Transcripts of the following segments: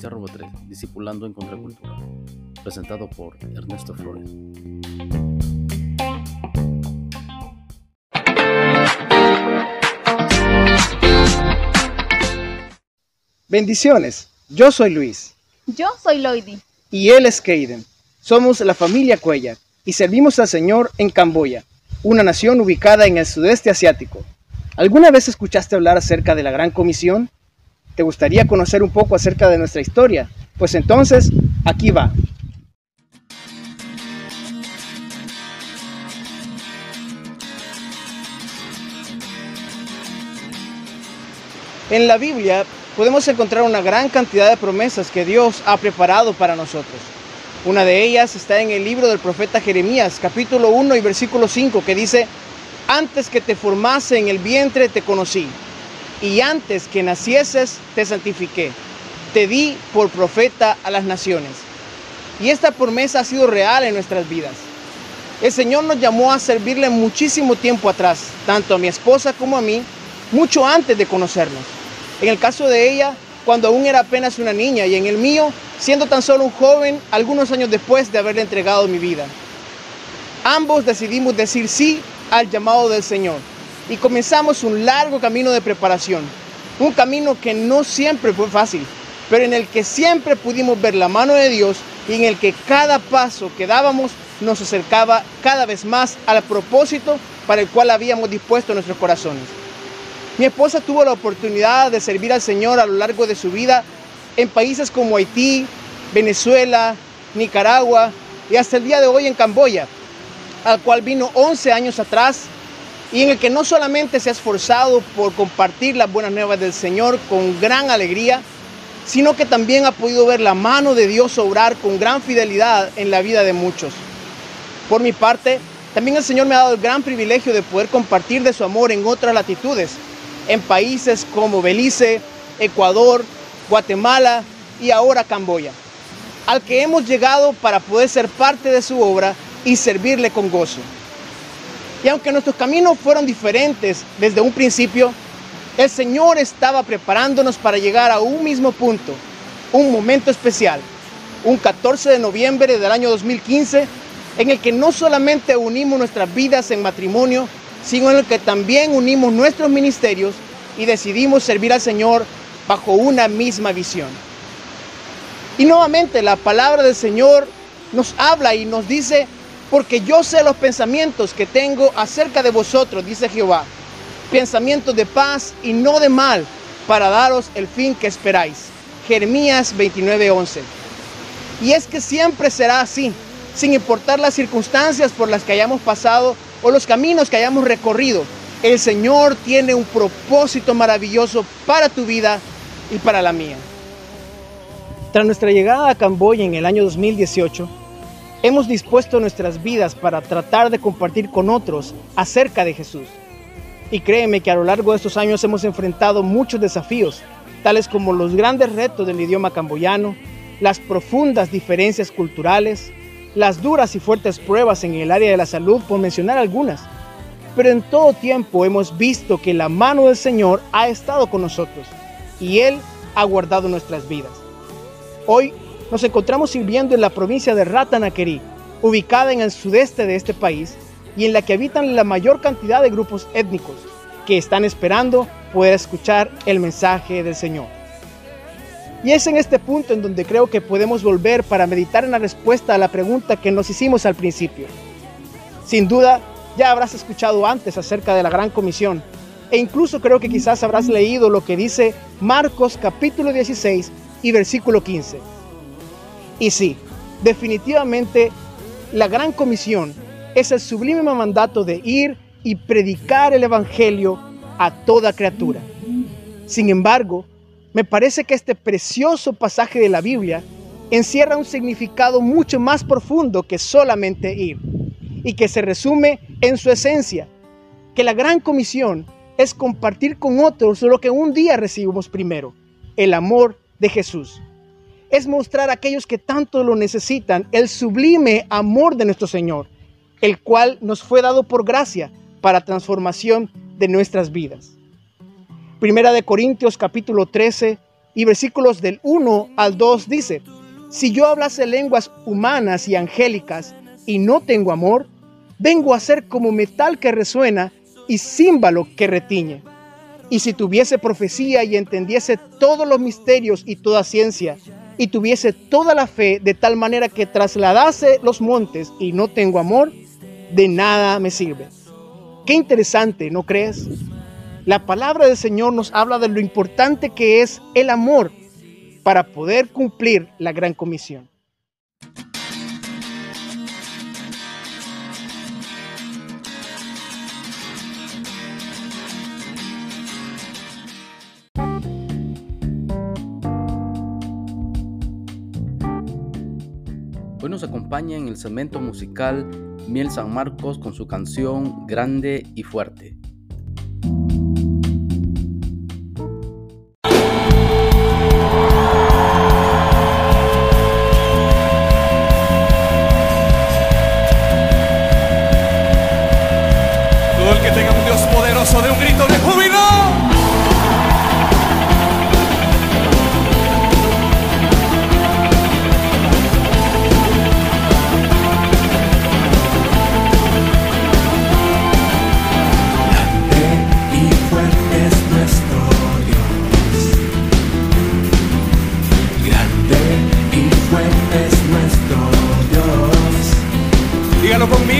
Encierro 3, Discipulando en Contracultura, presentado por Ernesto Flores. Bendiciones, yo soy Luis. Yo soy Loidi. Y él es Kaden. Somos la familia Cuellar y servimos al Señor en Camboya, una nación ubicada en el sudeste asiático. ¿Alguna vez escuchaste hablar acerca de la Gran Comisión? ¿Te gustaría conocer un poco acerca de nuestra historia? Pues entonces, aquí va. En la Biblia podemos encontrar una gran cantidad de promesas que Dios ha preparado para nosotros. Una de ellas está en el libro del profeta Jeremías, capítulo 1 y versículo 5, que dice, antes que te formase en el vientre te conocí, y antes que nacieses te santifiqué, te di por profeta a las naciones. Y esta promesa ha sido real en nuestras vidas. El Señor nos llamó a servirle muchísimo tiempo atrás, tanto a mi esposa como a mí, mucho antes de conocernos. En el caso de ella, cuando aún era apenas una niña, y en el mío, siendo tan solo un joven, algunos años después de haberle entregado mi vida. Ambos decidimos decir sí al llamado del Señor y comenzamos un largo camino de preparación, un camino que no siempre fue fácil, pero en el que siempre pudimos ver la mano de Dios y en el que cada paso que dábamos nos acercaba cada vez más al propósito para el cual habíamos dispuesto nuestros corazones. Mi esposa tuvo la oportunidad de servir al Señor a lo largo de su vida en países como Haití, Venezuela, Nicaragua y hasta el día de hoy en Camboya, al cual vino 11 años atrás y en el que no solamente se ha esforzado por compartir las buenas nuevas del Señor con gran alegría, sino que también ha podido ver la mano de Dios obrar con gran fidelidad en la vida de muchos. Por mi parte, también el Señor me ha dado el gran privilegio de poder compartir de su amor en otras latitudes, en países como Belice, Ecuador, Guatemala y ahora Camboya, al que hemos llegado para poder ser parte de su obra y servirle con gozo. Y aunque nuestros caminos fueron diferentes desde un principio, el Señor estaba preparándonos para llegar a un mismo punto, un momento especial, un 14 de noviembre del año 2015, en el que no solamente unimos nuestras vidas en matrimonio, sino en el que también unimos nuestros ministerios y decidimos servir al Señor bajo una misma visión. Y nuevamente la palabra del Señor nos habla y nos dice, porque yo sé los pensamientos que tengo acerca de vosotros, dice Jehová, pensamientos de paz y no de mal, para daros el fin que esperáis. Jeremías 29:11. Y es que siempre será así, sin importar las circunstancias por las que hayamos pasado o los caminos que hayamos recorrido. El Señor tiene un propósito maravilloso para tu vida y para la mía. Tras nuestra llegada a Camboya en el año 2018, hemos dispuesto nuestras vidas para tratar de compartir con otros acerca de Jesús. Y créeme que a lo largo de estos años hemos enfrentado muchos desafíos, tales como los grandes retos del idioma camboyano, las profundas diferencias culturales, las duras y fuertes pruebas en el área de la salud, por mencionar algunas. Pero en todo tiempo hemos visto que la mano del Señor ha estado con nosotros y Él ha guardado nuestras vidas. Hoy nos encontramos sirviendo en la provincia de Ratanakeri, ubicada en el sudeste de este país y en la que habitan la mayor cantidad de grupos étnicos que están esperando poder escuchar el mensaje del Señor. Y es en este punto en donde creo que podemos volver para meditar en la respuesta a la pregunta que nos hicimos al principio. Sin duda, ya habrás escuchado antes acerca de la Gran Comisión e incluso creo que quizás habrás leído lo que dice Marcos capítulo 16 y versículo 15. Y sí, definitivamente la Gran Comisión es el sublime mandato de ir y predicar el Evangelio a toda criatura. Sin embargo, me parece que este precioso pasaje de la Biblia encierra un significado mucho más profundo que solamente ir y que se resume en su esencia, que la gran comisión es compartir con otros lo que un día recibimos primero, el amor de Jesús. Es mostrar a aquellos que tanto lo necesitan el sublime amor de nuestro Señor, el cual nos fue dado por gracia para transformación de nuestras vidas. Primera de Corintios capítulo 13, y versículos del 1 al 2 dice, si yo hablase lenguas humanas y angélicas y no tengo amor, vengo a ser como metal que resuena y címbalo que retiñe. Y si tuviese profecía y entendiese todos los misterios y toda ciencia, y tuviese toda la fe de tal manera que trasladase los montes y no tengo amor, de nada me sirve. Qué interesante, ¿no crees? La palabra del Señor nos habla de lo importante que es el amor para poder cumplir la gran comisión. Nos acompaña en el segmento musical Miel San Marcos con su canción Grande y Fuerte.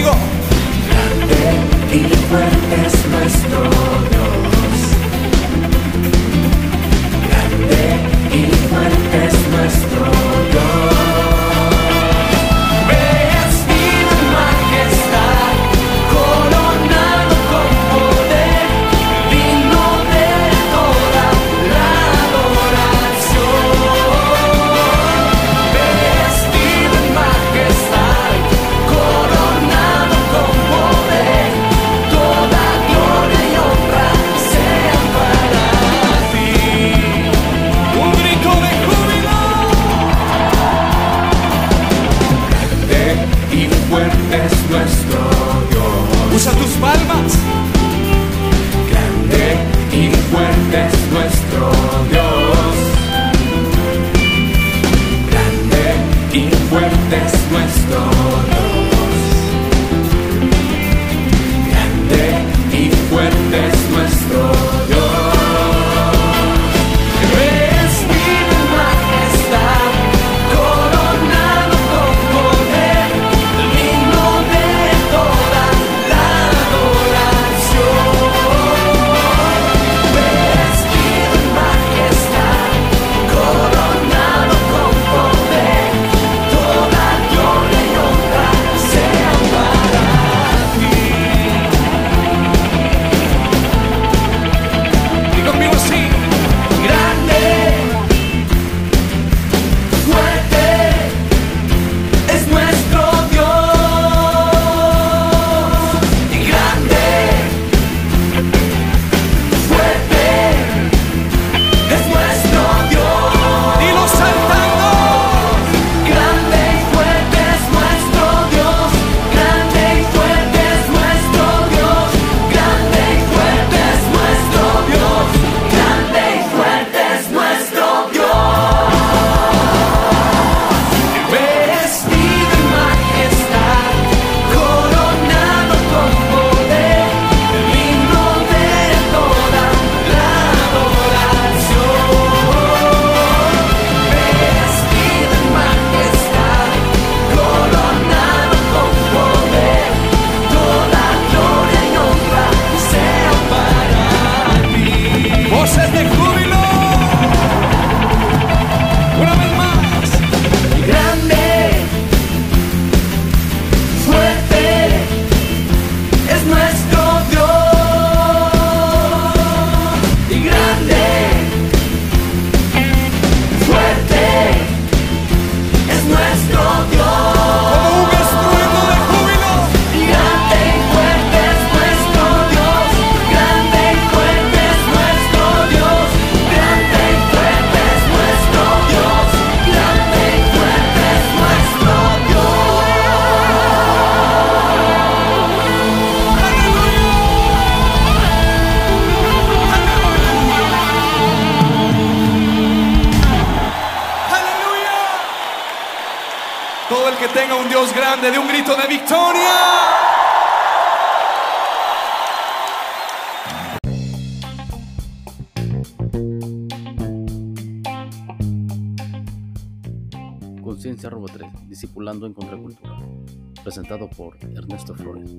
Conmigo. Grande y fuerte es nuestro De un grito de victoria. Conciencia Robo 3, Discipulando en Contracultura. Presentado por Ernesto Flores.